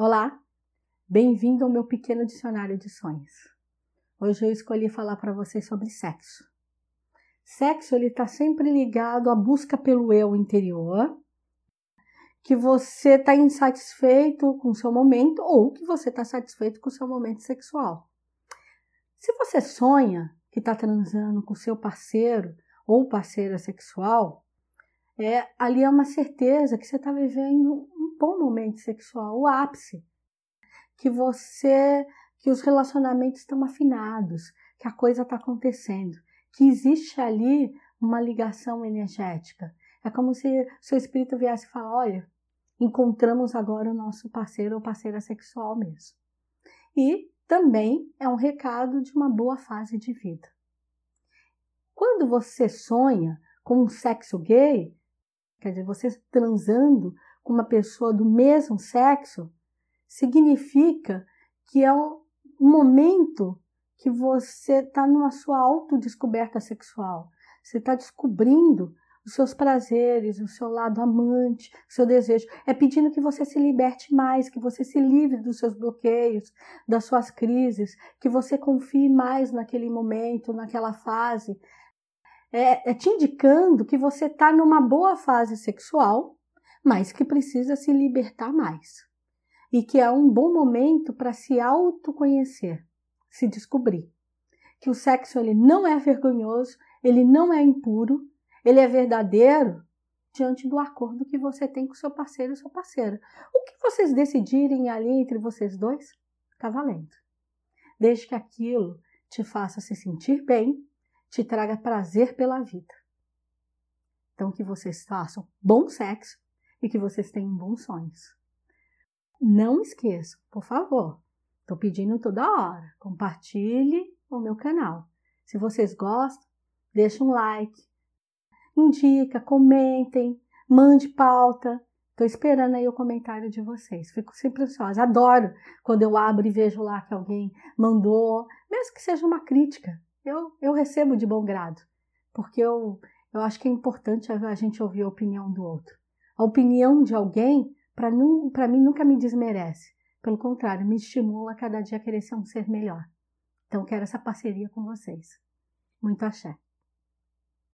Olá, bem-vindo ao meu pequeno dicionário de sonhos. Hoje eu escolhi falar para vocês sobre sexo. Sexo ele está sempre ligado à busca pelo eu interior, que você está insatisfeito com o seu momento ou que você está satisfeito com o seu momento sexual. Se você sonha que está transando com seu parceiro ou parceira sexual, é, ali é uma certeza que você está vivendo bom momento sexual, o ápice, que você, que os relacionamentos estão afinados, que a coisa está acontecendo, que existe ali uma ligação energética. É como se seu espírito viesse e falar, olha, encontramos agora o nosso parceiro ou parceira sexual mesmo. E também é um recado de uma boa fase de vida. Quando você sonha com um sexo gay, quer dizer, você transando uma pessoa do mesmo sexo, significa que é um momento que você está numa sua autodescoberta sexual. Você está descobrindo os seus prazeres, o seu lado amante, o seu desejo. É pedindo que você se liberte mais, que você se livre dos seus bloqueios, das suas crises, que você confie mais naquele momento, naquela fase. É, é te indicando que você está numa boa fase sexual mas que precisa se libertar mais. E que é um bom momento para se autoconhecer, se descobrir. Que o sexo ele não é vergonhoso, ele não é impuro, ele é verdadeiro diante do acordo que você tem com seu parceiro ou sua parceira. O que vocês decidirem ali entre vocês dois, está valendo. Desde que aquilo te faça se sentir bem, te traga prazer pela vida. Então, que vocês façam bom sexo e que vocês tenham bons sonhos. Não esqueçam, por favor, estou pedindo toda hora, compartilhe o meu canal. Se vocês gostam, deixa um like, indica, comentem, mande pauta. Estou esperando aí o comentário de vocês. Fico sempre ansiosa. Adoro quando eu abro e vejo lá que alguém mandou, mesmo que seja uma crítica. Eu, eu recebo de bom grado, porque eu, eu acho que é importante a gente ouvir a opinião do outro. A opinião de alguém, para mim, nunca me desmerece. Pelo contrário, me estimula a cada dia a querer ser um ser melhor. Então, quero essa parceria com vocês. Muito axé.